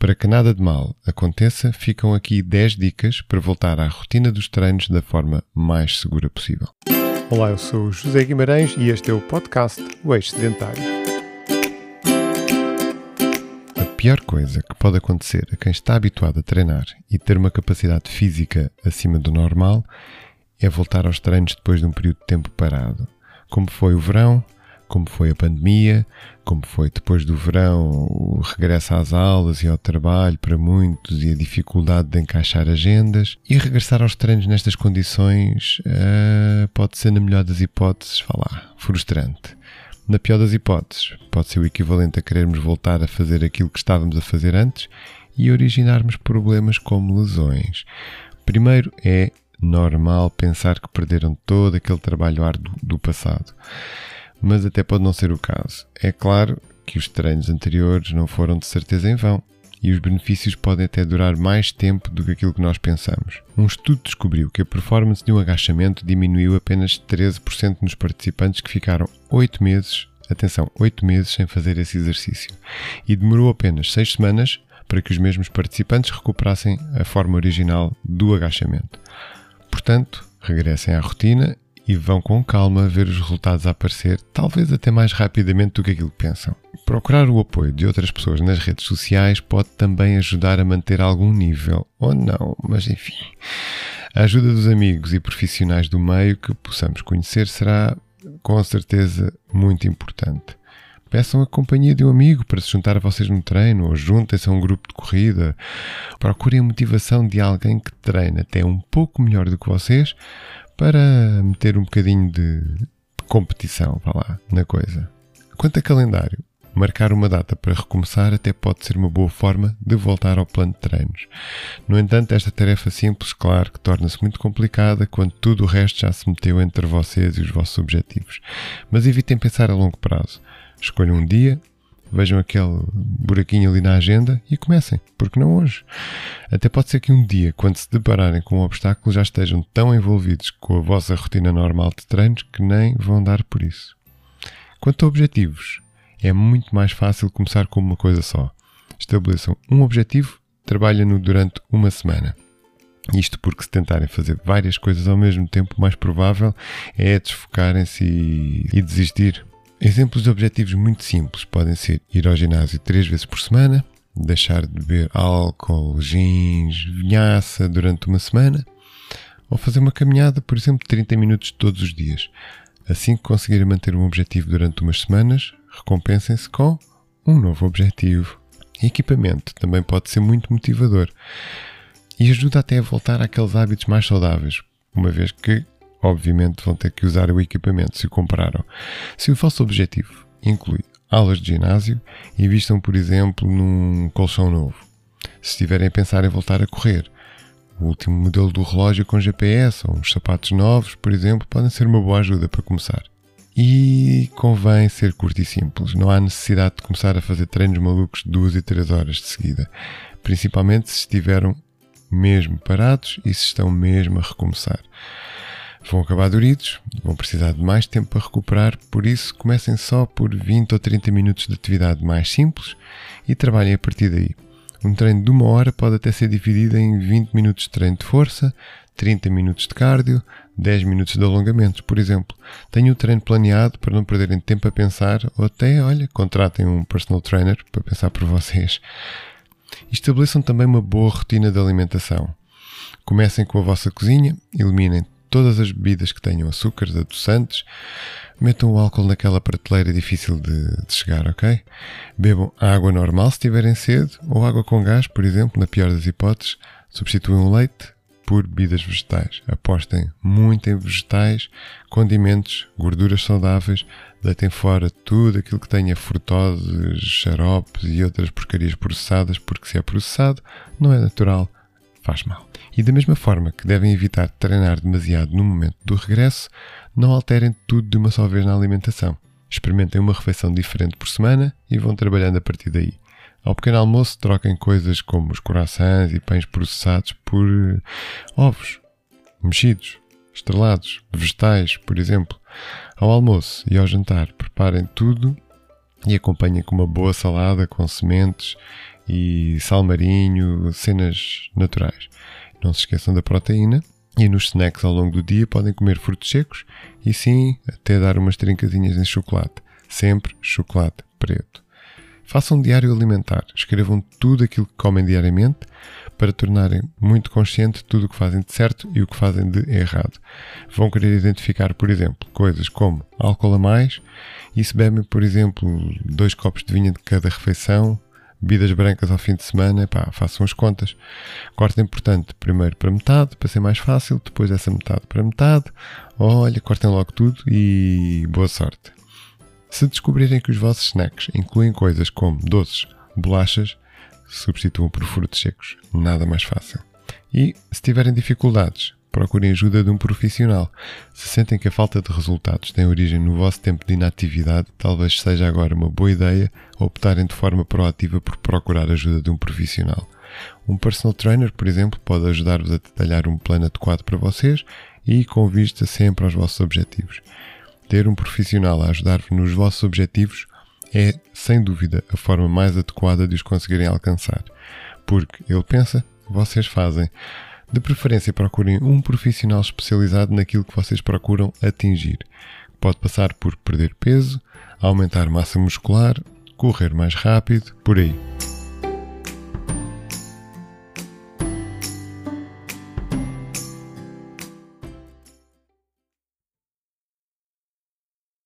Para que nada de mal aconteça, ficam aqui 10 dicas para voltar à rotina dos treinos da forma mais segura possível. Olá, eu sou o José Guimarães e este é o podcast O Eixo Sedentário. A pior coisa que pode acontecer a quem está habituado a treinar e ter uma capacidade física acima do normal é voltar aos treinos depois de um período de tempo parado, como foi o verão, como foi a pandemia, como foi depois do verão o regresso às aulas e ao trabalho para muitos e a dificuldade de encaixar agendas. E regressar aos treinos nestas condições uh, pode ser, na melhor das hipóteses, falar, frustrante. Na pior das hipóteses, pode ser o equivalente a querermos voltar a fazer aquilo que estávamos a fazer antes e originarmos problemas como lesões. Primeiro é normal pensar que perderam todo aquele trabalho árduo do passado mas até pode não ser o caso. É claro que os treinos anteriores não foram de certeza em vão e os benefícios podem até durar mais tempo do que aquilo que nós pensamos. Um estudo descobriu que a performance de um agachamento diminuiu apenas 13% nos participantes que ficaram 8 meses, atenção, 8 meses sem fazer esse exercício, e demorou apenas 6 semanas para que os mesmos participantes recuperassem a forma original do agachamento. Portanto, regressem à rotina e vão com calma ver os resultados a aparecer, talvez até mais rapidamente do que aquilo que pensam. Procurar o apoio de outras pessoas nas redes sociais pode também ajudar a manter algum nível, ou não, mas enfim. A ajuda dos amigos e profissionais do meio que possamos conhecer será, com certeza, muito importante. Peçam a companhia de um amigo para se juntar a vocês no treino, ou juntem-se a um grupo de corrida. Procurem a motivação de alguém que treina até um pouco melhor do que vocês para meter um bocadinho de competição, vá lá, na coisa. Quanto a calendário, marcar uma data para recomeçar até pode ser uma boa forma de voltar ao plano de treinos. No entanto, esta tarefa simples, claro, que torna-se muito complicada quando tudo o resto já se meteu entre vocês e os vossos objetivos. Mas evitem pensar a longo prazo. Escolham um dia, vejam aquele buraquinho ali na agenda e comecem, porque não hoje? Até pode ser que um dia, quando se depararem com um obstáculo, já estejam tão envolvidos com a vossa rotina normal de treinos que nem vão dar por isso. Quanto a objetivos, é muito mais fácil começar com uma coisa só. Estabeleçam um objetivo, trabalhem-no durante uma semana. Isto porque se tentarem fazer várias coisas ao mesmo tempo, o mais provável é desfocarem-se e, e desistir Exemplos de objetivos muito simples podem ser ir ao ginásio três vezes por semana, deixar de beber álcool, jeans, vinhaça durante uma semana, ou fazer uma caminhada, por exemplo, 30 minutos todos os dias. Assim que conseguirem manter um objetivo durante umas semanas, recompensem-se com um novo objetivo. equipamento também pode ser muito motivador e ajuda até a voltar àqueles hábitos mais saudáveis, uma vez que obviamente vão ter que usar o equipamento se o compraram. Se o vosso objetivo inclui aulas de ginásio, invistam, por exemplo, num colchão novo. Se estiverem a pensar em voltar a correr, o último modelo do relógio com GPS ou uns sapatos novos, por exemplo, podem ser uma boa ajuda para começar. E convém ser curto e simples. Não há necessidade de começar a fazer treinos malucos de duas e três horas de seguida. Principalmente se estiveram mesmo parados e se estão mesmo a recomeçar vão acabar doridos, vão precisar de mais tempo para recuperar, por isso comecem só por 20 ou 30 minutos de atividade mais simples e trabalhem a partir daí. Um treino de uma hora pode até ser dividido em 20 minutos de treino de força, 30 minutos de cardio, 10 minutos de alongamentos, por exemplo. Tenham o treino planeado para não perderem tempo a pensar ou até, olha, contratem um personal trainer para pensar por vocês. Estabeleçam também uma boa rotina de alimentação. Comecem com a vossa cozinha, eliminem todas as bebidas que tenham açúcares, adoçantes, metam o álcool naquela prateleira difícil de, de, chegar, ok? Bebam água normal se tiverem sede, ou água com gás, por exemplo, na pior das hipóteses. Substituam o leite por bebidas vegetais. Apostem muito em vegetais, condimentos, gorduras saudáveis, deitem fora tudo aquilo que tenha frutoses, xaropes e outras porcarias processadas, porque se é processado, não é natural, faz mal. E da mesma forma que devem evitar treinar demasiado no momento do regresso, não alterem tudo de uma só vez na alimentação. Experimentem uma refeição diferente por semana e vão trabalhando a partir daí. Ao pequeno almoço, troquem coisas como os corações e pães processados por uh, ovos, mexidos, estrelados, vegetais, por exemplo. Ao almoço e ao jantar, preparem tudo e acompanhem com uma boa salada com sementes e sal marinho, cenas naturais. Não se esqueçam da proteína. E nos snacks ao longo do dia podem comer frutos secos e sim, até dar umas trincazinhas em chocolate. Sempre chocolate preto. Façam um diário alimentar. Escrevam tudo aquilo que comem diariamente para tornarem muito consciente tudo o que fazem de certo e o que fazem de errado. Vão querer identificar, por exemplo, coisas como álcool a mais e se bebem, por exemplo, dois copos de vinho de cada refeição, bebidas brancas ao fim de semana, pá, façam as contas. Cortem, portanto, primeiro para metade, para ser mais fácil, depois essa metade para metade. Olha, cortem logo tudo e boa sorte. Se descobrirem que os vossos snacks incluem coisas como doces, bolachas, substituam por frutos secos. Nada mais fácil. E se tiverem dificuldades, procurem ajuda de um profissional. Se sentem que a falta de resultados tem origem no vosso tempo de inatividade, talvez seja agora uma boa ideia optarem de forma proativa por procurar ajuda de um profissional. Um personal trainer, por exemplo, pode ajudar-vos a detalhar um plano adequado para vocês e com vista sempre aos vossos objetivos. Ter um profissional a ajudar-vos nos vossos objetivos é, sem dúvida, a forma mais adequada de os conseguirem alcançar. Porque ele pensa, vocês fazem. De preferência, procurem um profissional especializado naquilo que vocês procuram atingir. Pode passar por perder peso, aumentar massa muscular, correr mais rápido, por aí.